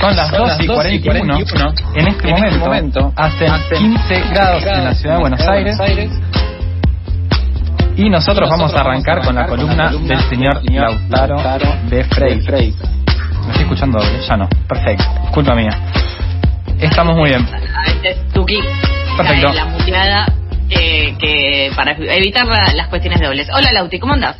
Son las 2 y 41, en este momento, hacen 15 grados en la ciudad de Buenos Aires. Y nosotros vamos a arrancar con la columna del señor Lautaro de Frey. ¿Me estoy escuchando doble? Ya no. Perfecto. Culpa mía. Estamos muy bien. Este Tuki. Perfecto. La muteada eh, que para evitar la- las cuestiones dobles. Hola Lauti, ¿cómo andás?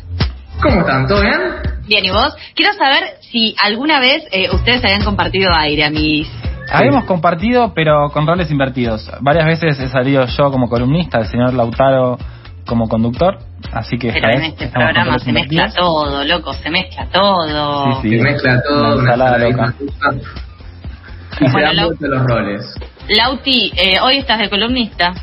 ¿Cómo están? ¿Todo bien? Bien, ¿y vos? Quiero saber si alguna vez eh, ustedes habían compartido aire, mis... Habíamos compartido, pero con roles invertidos. Varias veces he salido yo como columnista, el señor Lautaro como conductor. Así que Pero en este programa se mezcla todo, loco, se mezcla todo. Sí, sí. Se mezcla todo, Una ensalada loca. Y se dan los roles. Lauti, eh, hoy estás de columnista.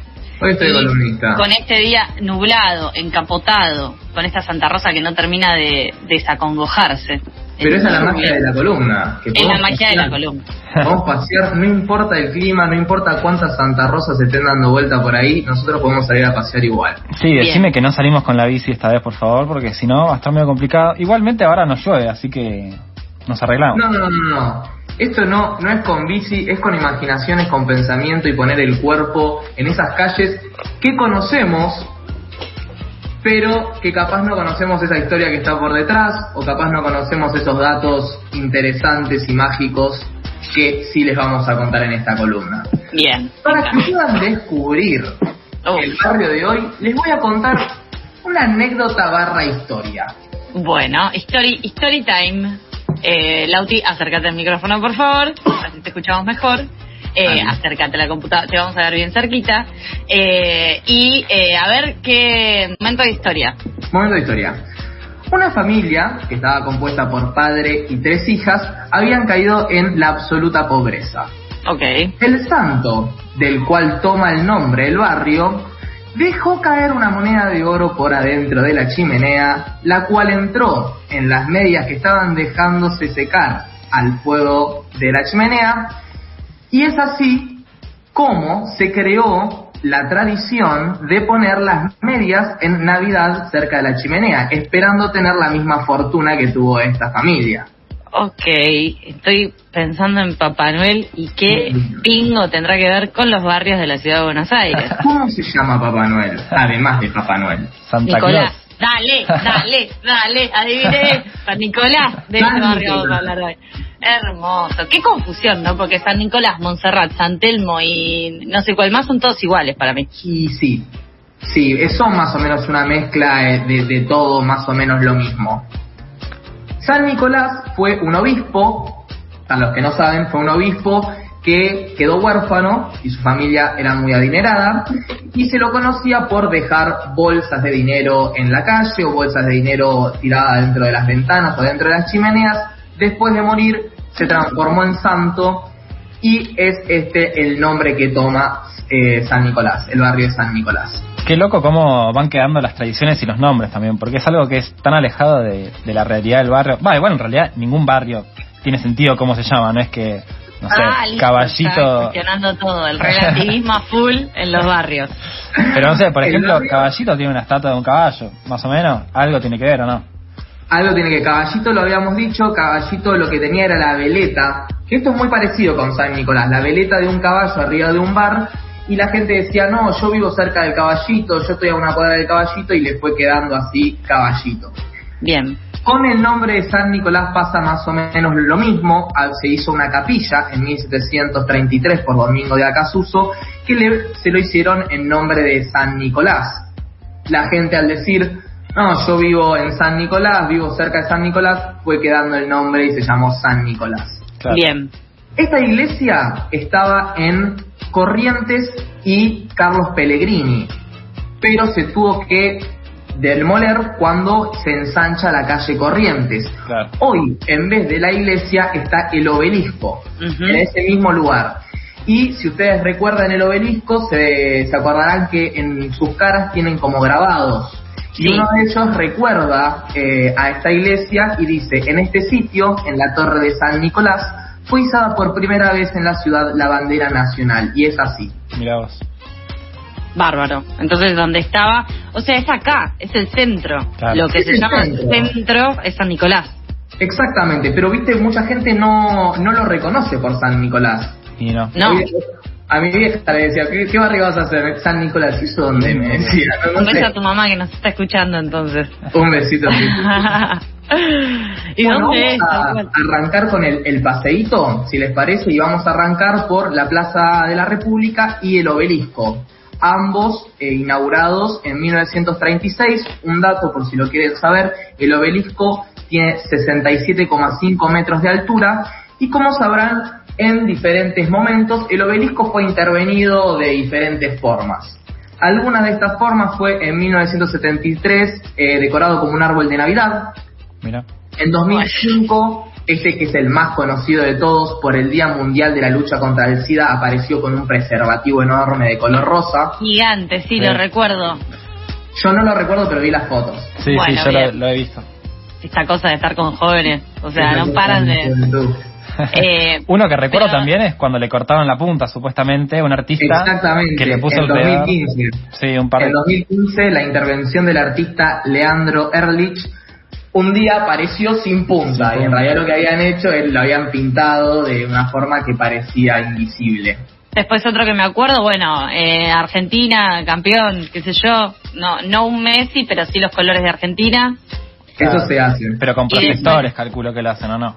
Hoy estoy columnista. Con este día nublado, encapotado, con esta Santa Rosa que no termina de desacongojarse. Pero esa es la magia de la columna. que Es la magia de la columna. Podemos pasear, no importa el clima, no importa cuántas Santa Rosas se estén dando vuelta por ahí, nosotros podemos salir a pasear igual. Sí, Bien. decime que no salimos con la bici esta vez, por favor, porque si no va a estar medio complicado. Igualmente ahora no llueve, así que nos arreglamos. No, no, no, no. Esto no, no es con bici, es con imaginaciones, con pensamiento y poner el cuerpo en esas calles que conocemos, pero que capaz no conocemos esa historia que está por detrás, o capaz no conocemos esos datos interesantes y mágicos que sí les vamos a contar en esta columna. Bien. Para que puedan descubrir Oh, el barrio de hoy, les voy a contar una anécdota barra historia. Bueno, story, story time. Eh, Lauti, acércate al micrófono, por favor. Así te escuchamos mejor. Eh, acércate a la computadora, te vamos a ver bien cerquita. Eh, y a ver qué momento de historia. Momento de historia. Una familia, que estaba compuesta por padre y tres hijas, habían caído en la absoluta pobreza. Ok. El santo, del cual toma el nombre el barrio, dejó caer una moneda de oro por adentro de la chimenea, la cual entró en las medias que estaban dejándose secar al fuego de la chimenea, y es así como se creó la tradición de poner las medias en Navidad cerca de la chimenea, esperando tener la misma fortuna que tuvo esta familia. Ok, estoy pensando en Papá Noel y qué pingo tendrá que ver con los barrios de la ciudad de Buenos Aires. ¿Cómo se llama Papá Noel? Además de Papá Noel. Santa Nicolás, Claus. dale, dale, dale, adivine. San Nicolás, de ese San barrio vamos a hablar hoy. Hermoso. Qué confusión, ¿no? Porque San Nicolás, Montserrat, San Telmo y no sé cuál más son todos iguales para mí. Y sí, sí, eh, son más o menos una mezcla eh, de, de todo, más o menos lo mismo. San Nicolás fue un obispo, para los que no saben, fue un obispo que quedó huérfano y su familia era muy adinerada y se lo conocía por dejar bolsas de dinero en la calle o bolsas de dinero tiradas dentro de las ventanas o dentro de las chimeneas. Después de morir se transformó en santo y es este el nombre que toma eh, San Nicolás, el barrio de San Nicolás. Qué loco cómo van quedando las tradiciones y los nombres también, porque es algo que es tan alejado de, de la realidad del barrio. Va, igual en realidad ningún barrio tiene sentido cómo se llama, no es que, no sé, ah, listo, está caballito. cuestionando todo, el relativismo a full en los barrios. Pero no sé, por ejemplo, caballito tiene una estatua de un caballo, más o menos, algo tiene que ver o no. Algo tiene que Caballito, lo habíamos dicho, Caballito lo que tenía era la veleta, que esto es muy parecido con San Nicolás, la veleta de un caballo arriba de un bar, y la gente decía, no, yo vivo cerca del caballito, yo estoy a una cuadra del caballito, y le fue quedando así Caballito. Bien. Con el nombre de San Nicolás pasa más o menos lo mismo. Se hizo una capilla en 1733 por Domingo de Acasuso que le- se lo hicieron en nombre de San Nicolás. La gente al decir, no, yo vivo en San Nicolás, vivo cerca de San Nicolás, fue quedando el nombre y se llamó San Nicolás. Claro. Bien. Esta iglesia estaba en Corrientes y Carlos Pellegrini, pero se tuvo que demoler cuando se ensancha la calle Corrientes. Claro. Hoy, en vez de la iglesia, está el obelisco, en ese mismo lugar. Y si ustedes recuerdan el obelisco, se, se acordarán que en sus caras tienen como grabados. Sí. Y uno de ellos recuerda eh, a esta iglesia y dice, en este sitio, en la torre de San Nicolás, fue izada por primera vez en la ciudad la bandera nacional. Y es así. Vos. Bárbaro. Entonces, donde estaba, o sea, es acá, es el centro. Claro. Lo que Es se el llama centro. centro es San Nicolás. Exactamente, pero viste, mucha gente no, no lo reconoce por San Nicolás. Y no. No. A mi vieja le decía, ¿qué, qué barrio vas a hacer? San Nicolás, ¿y dónde? Me decía, no, Un beso sé. a tu mamá que nos está escuchando entonces. Un besito. ¿Y Bueno, dónde es? vamos a arrancar con el, el paseíto, si les parece, y vamos a arrancar por la Plaza de la República y el Obelisco. Ambos eh, inaugurados en 1936. Un dato por si lo quieren saber, el obelisco tiene 67,5 metros de altura y como sabrán, en diferentes momentos el obelisco fue intervenido de diferentes formas. Algunas de estas formas fue en 1973 eh, decorado como un árbol de Navidad, Mira. en 2005, este que es el más conocido de todos por el Día Mundial de la Lucha contra el SIDA, apareció con un preservativo enorme de color rosa. Gigante, sí, Sí. lo recuerdo. Yo no lo recuerdo, pero vi las fotos. Sí, Bueno, sí, yo lo, he visto. Esta cosa de estar con jóvenes. O sea, no paran de... Eh, Uno que recuerdo pero- también es cuando le cortaron la punta, supuestamente, un artista que le puso en el pedal. 2015. Sí, un par de... En 2015, la intervención del artista Leandro Erlich un día apareció sin punta y en realidad lo que habían hecho es lo habían pintado de una forma que parecía invisible. Después otro que me acuerdo, bueno, eh, Argentina, campeón, qué sé yo. No, no un Messi, pero sí los colores de Argentina. Eso se hace. Pero con proyectores calculo que lo hacen, ¿o no?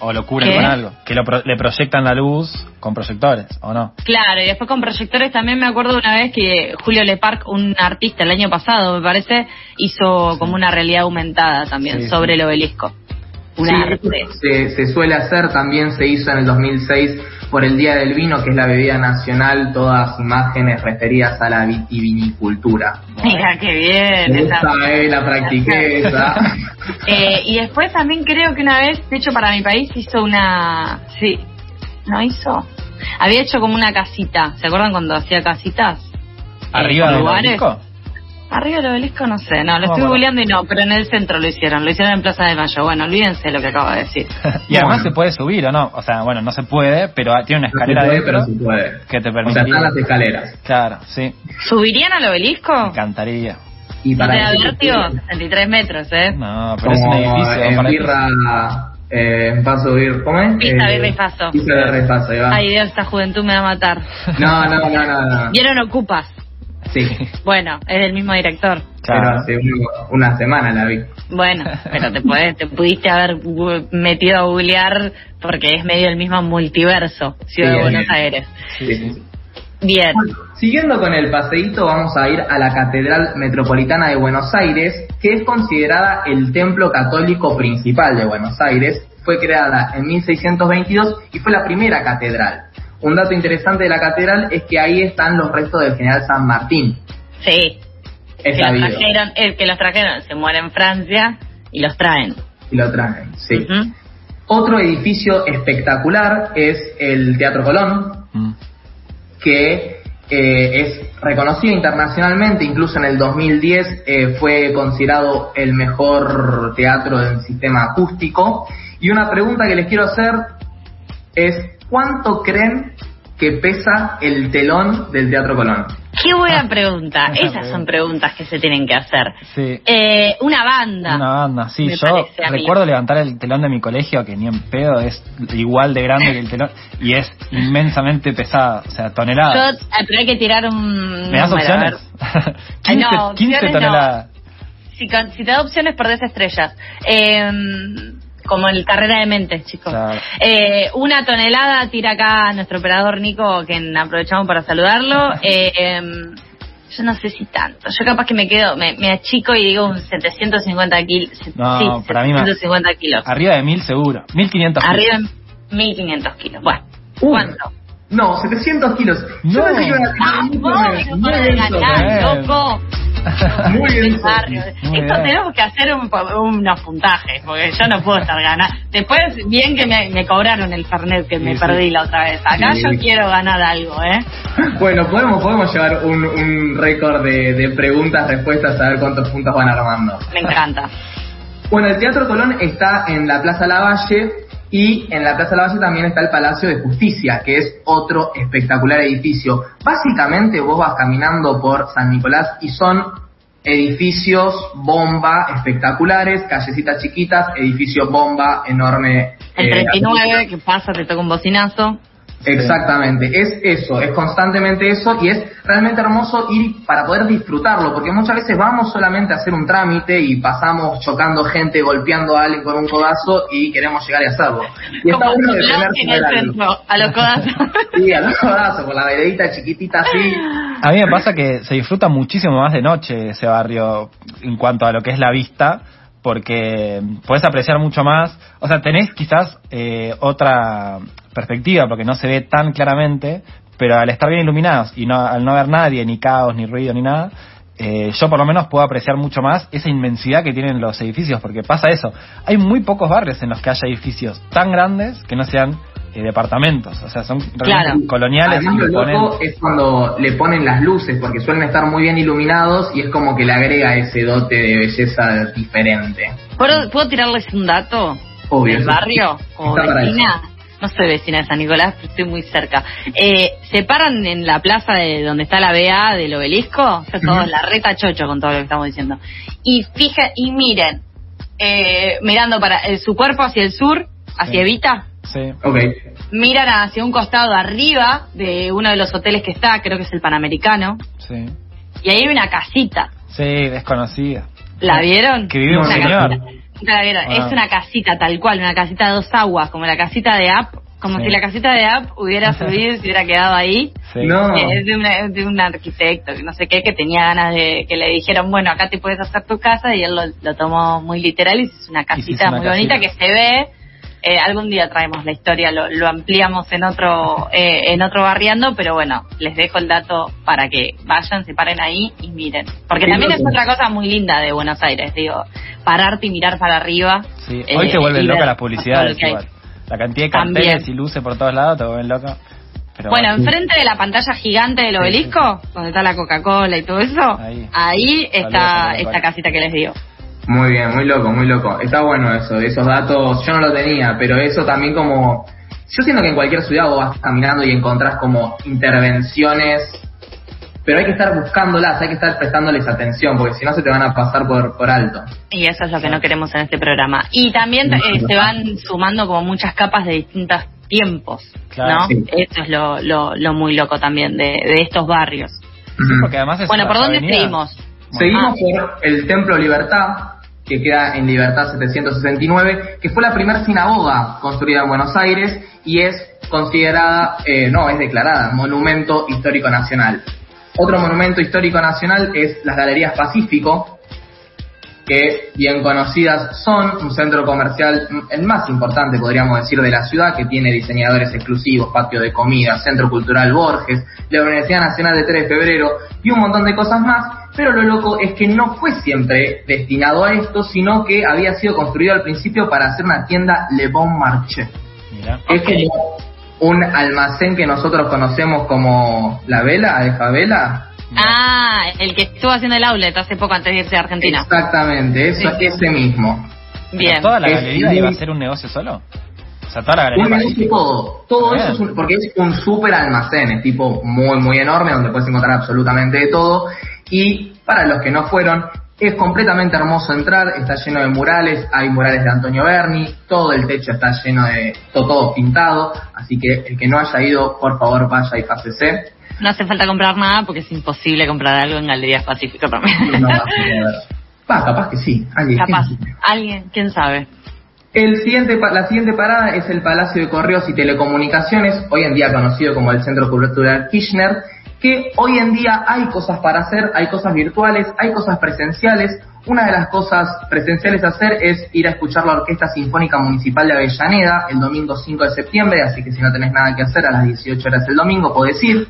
O lo cubren ¿Qué? con algo. Que lo pro- le proyectan la luz con proyectores, ¿o no? Claro, y después con proyectores también me acuerdo una vez que Julio Leparc, un artista el año pasado, me parece, hizo como una realidad aumentada también Sí, sobre sí. el obelisco. Sí, arte. se, se suele hacer, también se hizo en el 2006 por el Día del Vino, que es la bebida nacional, todas imágenes referidas a la vitivinicultura. Mira qué bien. esa- Esa, eh, la practiqué, esa. Eh, y después también creo que una vez, de hecho para mi país hizo una... Sí, ¿no hizo? Había hecho como una casita. ¿Se acuerdan cuando hacía casitas? ¿Arriba obelisco? Arriba del obelisco no sé, no, lo No, estoy bueno. googleando y no, pero en el centro lo hicieron, lo hicieron en Plaza de Mayo. Bueno, olvídense lo que acabo de decir. y además Bueno. se puede subir, ¿o no? O sea, bueno, no se puede, pero tiene una No se escalera puede, pero se puede. que te O sea, están las escaleras. Claro, sí, ¿Subirían al me obelisco? encantaría. Y No para te da que se vértigo, pueda- 63 metros, ¿eh? No, pero es un como edificio. en birra, eh, en paso bir, ¿cómo es? Pizza, Eh, birra y faso. Pizza, birra y faso, ahí va. Ay Dios, esta juventud me va a matar. No, no, no, no, no. ¿Vieron Ocupas? Sí, Bueno, es del mismo director. pero Claro. hace un- una semana la vi. Bueno, pero te, podés- te pudiste haber metido a googlear porque es medio el mismo multiverso, Ciudad Sí, de Buenos bien. Aires. Sí, sí, sí. Bien. Bueno, siguiendo con el paseíto, vamos a ir a la Catedral Metropolitana de Buenos Aires, que es considerada el templo católico principal de Buenos Aires. Fue creada en 1622 y fue la primera catedral. Un dato interesante de la catedral es que ahí están los restos del general San Martín. Sí. Es Que los sabido. trajeron, el que los trajeron se muere en Francia y los traen. Y lo traen, sí. Otro edificio espectacular es el Teatro Colón, Mm. que eh, es reconocido internacionalmente, incluso en el 2010 eh, fue considerado el mejor teatro del sistema acústico. Y una pregunta que les quiero hacer es, ¿cuánto creen que pesa el telón del Teatro Colón? Qué buena pregunta. Buena Esas pregunta. son preguntas que se tienen que hacer. Sí. Eh, una banda. Una banda, sí. Me yo recuerdo levantar el telón de mi colegio, que ni en pedo es igual de grande que el telón, y es inmensamente pesada, o sea, Yo, toneladas. eh, pero hay que tirar un. ¿Me das opciones? Ay, 15, no, 15 opciones no. toneladas. Si, si te da opciones, perdés estrellas. Eh, como en carrera de mente, chicos. Claro. Eh, una tonelada tira acá nuestro operador Nico, que aprovechamos para saludarlo. Eh, em, yo no sé si tanto. Yo capaz que me quedo, me, me achico y digo un 750 kilos. No, sí, para mí más. 750 kilos. Arriba de 1000 seguro. 1500 kilos. Arriba en 1500 kilos. Bueno, Uh, ¿cuánto? No, 700 kilos. Yo No. pensé que iban a ¡Ah, tener Muy bien, barrio. Muy Esto bien. tenemos que hacer un, unos puntajes, porque yo no puedo estar ganando. Después, bien que me, me cobraron el Fernet que me Sí, perdí la otra vez. Acá Sí. yo quiero ganar algo, ¿eh? Bueno, podemos, podemos llevar un, un récord de, de preguntas, respuestas, a ver cuántos puntos van armando. Me encanta. Bueno, el Teatro Colón está en la Plaza Lavalle y en la Plaza Lavalle también está el Palacio de Justicia, que es otro espectacular edificio. Básicamente vos vas caminando por San Nicolás y son edificios bomba espectaculares, callecitas chiquitas, edificios bomba enorme. El eh, 39, que pasa, te toca un bocinazo. Exactamente, es eso, es constantemente eso y es realmente hermoso ir para poder disfrutarlo, porque muchas veces vamos solamente a hacer un trámite y pasamos chocando gente, golpeando a alguien con un codazo y queremos llegar y hacerlo. Y está Como bueno detenerse en el centro, a los codazos. Sí, a los codazos, con la veredita chiquitita así. A mí me pasa que se disfruta muchísimo más de noche ese barrio en cuanto a lo que es la vista, porque podés apreciar mucho más. O sea, tenés quizás eh, otra perspectiva, porque no se ve tan claramente, pero al estar bien iluminados y no, al no ver nadie, ni caos, ni ruido, ni nada, eh, yo por lo menos puedo apreciar mucho más esa inmensidad que tienen los edificios, porque pasa eso. Hay muy pocos barrios en los que haya edificios tan grandes que no sean eh, departamentos, o sea, son Claro. coloniales Además, lo loco es cuando le ponen las luces, porque suelen estar muy bien iluminados y es como que le agrega ese dote de belleza diferente. ¿Puedo, ¿Puedo tirarles un dato Obvio. del barrio para vecina? No soy vecina de San Nicolás, pero estoy muy cerca. Eh, se paran en la plaza de donde está la BA del obelisco, está todo Ujú. la reta chocho con todo lo que estamos diciendo. Y fija, y miren, eh, mirando para eh, su cuerpo hacia el sur, hacia Sí. Evita, Sí. Ok. miran hacia un costado arriba de uno de los hoteles que está, creo que es el Panamericano, Sí. y ahí hay una casita. Sí, desconocida. ¿La vieron? Que vive un Una señor. casita. Nunca la vieron. Es una casita tal cual, una casita de dos aguas, como la casita de App, como Sí. si la casita de App hubiera subido y se hubiera quedado ahí. Sí. No. Es de, una- de un arquitecto, que no sé qué, que tenía ganas de que le dijeron, bueno, acá te puedes hacer tu casa, y él lo, lo tomó muy literal y es una casita una muy bonita que se ve. Eh, algún día traemos la historia, lo, lo ampliamos en otro eh, en otro barriando, pero bueno, les dejo el dato para que vayan, se paren ahí y miren. Porque también es otra cosa muy linda de Buenos Aires, digo, pararte y mirar para arriba. Sí, eh, hoy te vuelven loca las publicidades igual. La cantidad de También. carteles y luces por todos lados te vuelven loca. Pero Bueno, enfrente de la pantalla gigante del Sí, obelisco, donde está la Coca-Cola y todo eso, Ahí. ahí, está esta casita que les digo. Muy bien, muy loco, muy loco. Está bueno eso, esos datos yo no lo tenía, pero eso también como... Yo siento que en cualquier ciudad vos vas caminando y encontrás como intervenciones, pero hay que estar buscándolas, hay que estar prestándoles atención, porque si no se te van a pasar por, por alto. Y eso es lo que no queremos en este programa. Y también eh, se van sumando como muchas capas de distintos tiempos, Claro, ¿no? sí. Eso es lo, lo, lo muy loco también de, de estos barrios. Sí, porque además es Bueno, ¿por dónde seguimos? Seguimos Ah. por el Templo Libertad, que queda en Libertad 769, que fue la primera sinagoga construida en Buenos Aires y es considerada, eh, no, es declarada Monumento Histórico Nacional. Otro monumento histórico nacional es las Galerías Pacífico, que bien conocidas son un centro comercial, el más importante podríamos decir de la ciudad, que tiene diseñadores exclusivos, patio de comida, Centro Cultural Borges, la Universidad Nacional de 3 de Febrero y un montón de cosas más, pero lo loco es que no fue siempre destinado a esto, sino que había sido construido al principio para hacer una tienda Le Bon Marché. Mira. Es como un almacén que nosotros conocemos como la vela, de Ah, el que estuvo haciendo el outlet hace poco antes de irse a Argentina. Exactamente, eso, Sí, sí. ese mismo. Bien. ¿Toda la Es galería iba a ser un negocio solo? O sea, toda la galería Un negocio todo, todo Bien. eso es un- porque es un super almacén, es tipo muy muy enorme donde puedes encontrar absolutamente de todo y para los que no fueron es completamente hermoso entrar, está lleno de murales, hay murales de Antonio Berni, todo el techo está lleno de todo, todo pintado, así que el que no haya ido, por favor vaya y pásese. No hace falta comprar nada porque es imposible comprar algo en Galerías Pacífico también. No va a poder. Va, capaz que sí. alguien- Capaz. quién. Alguien, quién sabe. El siguiente, la siguiente parada es el Palacio de Correos y Telecomunicaciones, hoy en día conocido como el Centro Cultural Kirchner, que hoy en día hay cosas para hacer, hay cosas virtuales, hay cosas presenciales. Una de las cosas presenciales a hacer es ir a escuchar la Orquesta Sinfónica Municipal de Avellaneda el domingo 5 de septiembre, así que si no tenés nada que hacer a las 18 horas el domingo podés ir.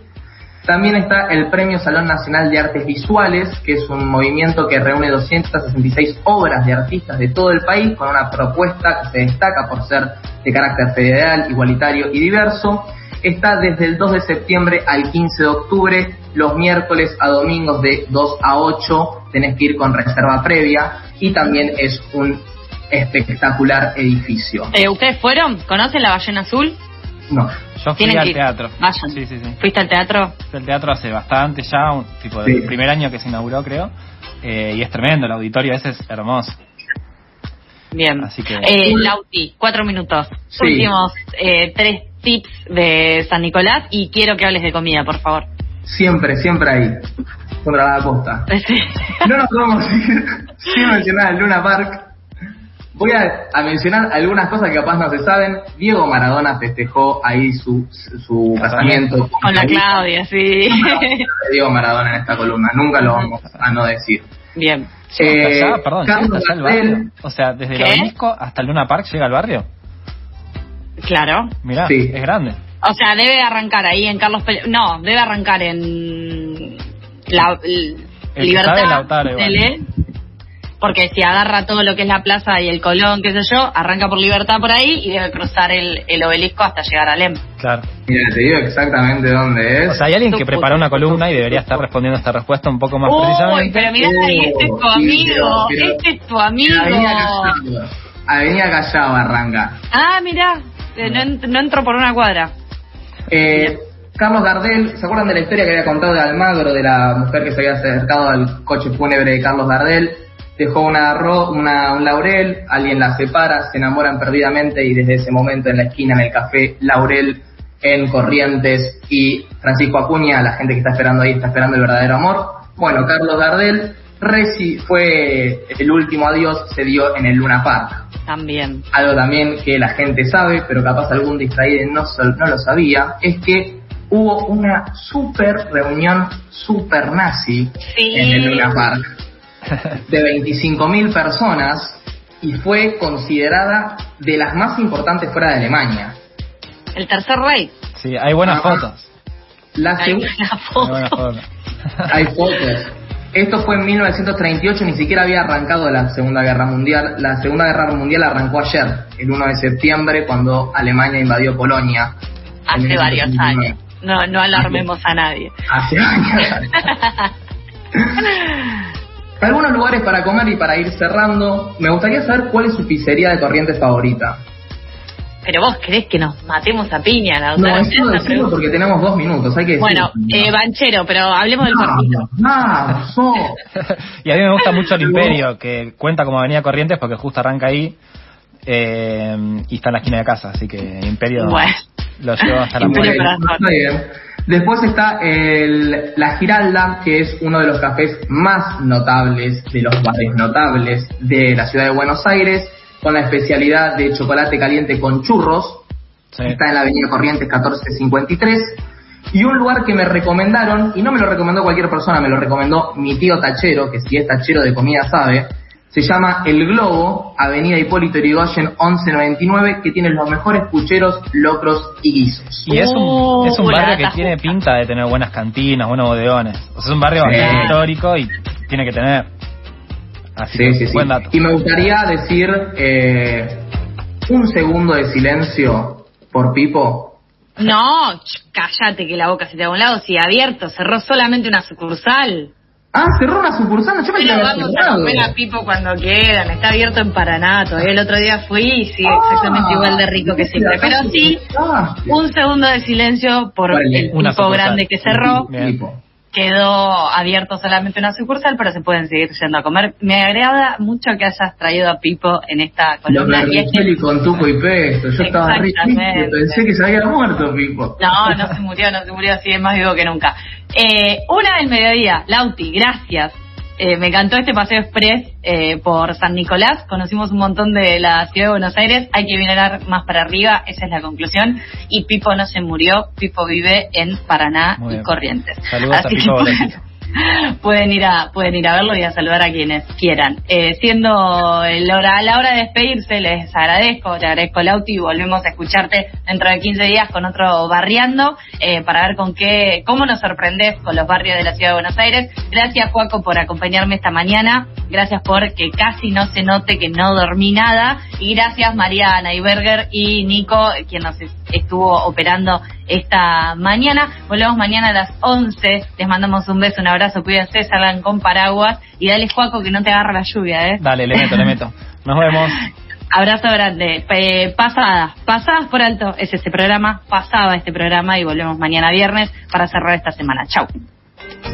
También está el Premio Salón Nacional de Artes Visuales, que es un movimiento que reúne 266 obras de artistas de todo el país con una propuesta que se destaca por ser de carácter federal, igualitario y diverso. Está desde el 2 de septiembre al 15 de octubre, los miércoles a domingos de 2 a 8, tenés que ir con reserva previa y también es un espectacular edificio. Eh, ¿Ustedes fueron? ¿Conocen la ballena azul? No, Yo fui al que teatro. Vayan. Sí, sí, sí. ¿Fuiste al teatro? Fui al teatro hace bastante ya, un, tipo Sí. del primer año que se inauguró, creo. eh, y es tremendo, el auditorio ese es hermoso. Bien. Así que- Eh, Lauti, cuatro minutos. Sí. Últimos eh, tres tips de San Nicolás y quiero que hables de comida, por favor. Siempre, siempre ahí. Contra la costa. Sí. No nos vamos a ir sin mencionar el Luna Park. Voy a, a mencionar algunas cosas que capaz no se saben. Diego Maradona festejó ahí su, su casamiento Con la Claudia, sí. Diego Maradona en esta columna. Nunca lo vamos a no decir. Bien. Eh, allá, perdón, Carlos hasta allá el barrio. O sea, desde el ¿Qué? obelisco hasta el Luna Park llega al barrio. Claro. Mirá, Sí. es grande. O sea, debe arrancar ahí en Carlos Pele- No, debe arrancar en la Libertad. sabe, Lautaro, igual. Tele. Porque si agarra todo lo que es la plaza y el Colón, qué sé yo, arranca por Libertad por ahí y debe cruzar el, el obelisco hasta llegar a Lem. Claro. Mira, te digo exactamente dónde es. O sea, hay alguien que preparó una columna y debería estar respondiendo esta respuesta un poco más Uy, precisamente. pero mirá, este es tu amigo, pero- pero- este es tu amigo. Avenida Callao. Avenida Callao arranca. Ah, mirá, eh, no, ent- no entro por una cuadra. Eh, Carlos Gardel, ¿se acuerdan de la historia que había contado de Almagro, de la mujer que se había acercado al coche fúnebre de Carlos Gardel? Dejó una, ro- una- un laurel, alguien la separa, se enamoran perdidamente y desde ese momento en la esquina, en el café Laurel, en Corrientes y Francisco Acuña, la gente que está esperando ahí, está esperando el verdadero amor. Bueno, Carlos Gardel reci- fue el último adiós, se dio en el Luna Park También. algo también que la gente sabe, pero capaz algún distraído no, no lo sabía, es que hubo una super reunión super nazi Sí. en el Luna Park de 25.000 personas y fue considerada de las más importantes fuera de Alemania. El tercer rey. Sí, hay buenas Ah. fotos. La Hay buenas foto. fotos. Hay fotos. Esto fue en 1938, ni siquiera había arrancado la Segunda Guerra Mundial. La Segunda Guerra Mundial arrancó ayer, el 1 de septiembre, cuando Alemania invadió Polonia. Hace varios 1939. años. No, no alarmemos a nadie. Hace años. Algunos lugares para comer y para ir cerrando. Me gustaría saber cuál es su pizzería de Corrientes favorita. Pero vos crees que nos matemos a piña, la No, otra eso no decirlo porque tenemos dos minutos. Hay que Bueno, decirlo. eh, Banchero, pero hablemos del cortito. Vamos, vamos. y a mí me gusta mucho el Imperio, que cuenta como Avenida Corrientes porque justo arranca ahí eh, y está en la esquina de casa, así que Imperio Bueno. lo llevo hasta la muerte. Después está el, la Giralda, que es uno de los cafés más notables, de los bares notables de la ciudad de Buenos Aires, con la especialidad de chocolate caliente con churros. Sí. Está en la avenida Corrientes 1453. Y un lugar que me recomendaron, y no me lo recomendó cualquier persona, me lo recomendó mi tío tachero, que si es tachero de comida sabe, se llama El Globo, Avenida Hipólito Yrigoyen 1199, que tiene los mejores pucheros, locros y guisos. Y es un, Uh, es un la barrio que tiene justa. pinta de tener buenas cantinas, buenos bodegones. O sea, es un barrio Sí. bastante histórico y tiene que tener. Así Sí, que, sí, sí. buen dato. Y me gustaría decir eh, un segundo de silencio por Pipo. No, cállate que la boca se te da a un lado. Si abierto, cerró solamente una sucursal. Ah, cerró una sucursal, yo me Pero vamos a comer a Pipo cuando quieran. Está abierto en Paraná. Todavía el otro día fui y sigue Ah, exactamente igual de rico que siempre. Pero sí, un segundo de silencio por Vale, el Pipo grande que cerró. Bien. Quedó abierto solamente una sucursal, pero se pueden seguir yendo a comer. Me agrada mucho que hayas traído a Pipo en esta Lo columna. Y es que- con tuco y pesto. Yo estaba triste, pensé que se había muerto Pipo. No, no se murió, no se murió, así es más vivo que nunca. Eh, una del mediodía, Lauti, gracias. Eh, me encantó este paseo express eh, por San Nicolás. Conocimos un montón de la ciudad de Buenos Aires. Hay que mirar más para arriba, esa es la conclusión. Y Pipo no se murió, Pipo vive en Paraná y. Corrientes. Saludos a Así Pipo que Bolsito. pueden ir a pueden ir a verlo y a saludar a quienes quieran. Eh, siendo el hora, a la hora de despedirse, les agradezco, te agradezco Lauti y volvemos a escucharte dentro de 15 días con otro barriando eh, para ver con qué, cómo nos sorprendes con los barrios de la ciudad de Buenos Aires. Gracias Juaco por acompañarme esta mañana, gracias por que casi no se note que no dormí nada y gracias Mariana Iberger y Nico, quien nos estuvo operando esta mañana. Volvemos mañana a las 11. Les mandamos un beso, un abrazo. Cuídense, salgan con paraguas. Y dale, Juaco, que no te agarra la lluvia, ¿eh? Dale, le meto, le meto. Nos vemos. Abrazo grande. Eh, pasadas, pasadas por alto es este programa. Pasaba este programa y volvemos mañana viernes para cerrar esta semana. Chau.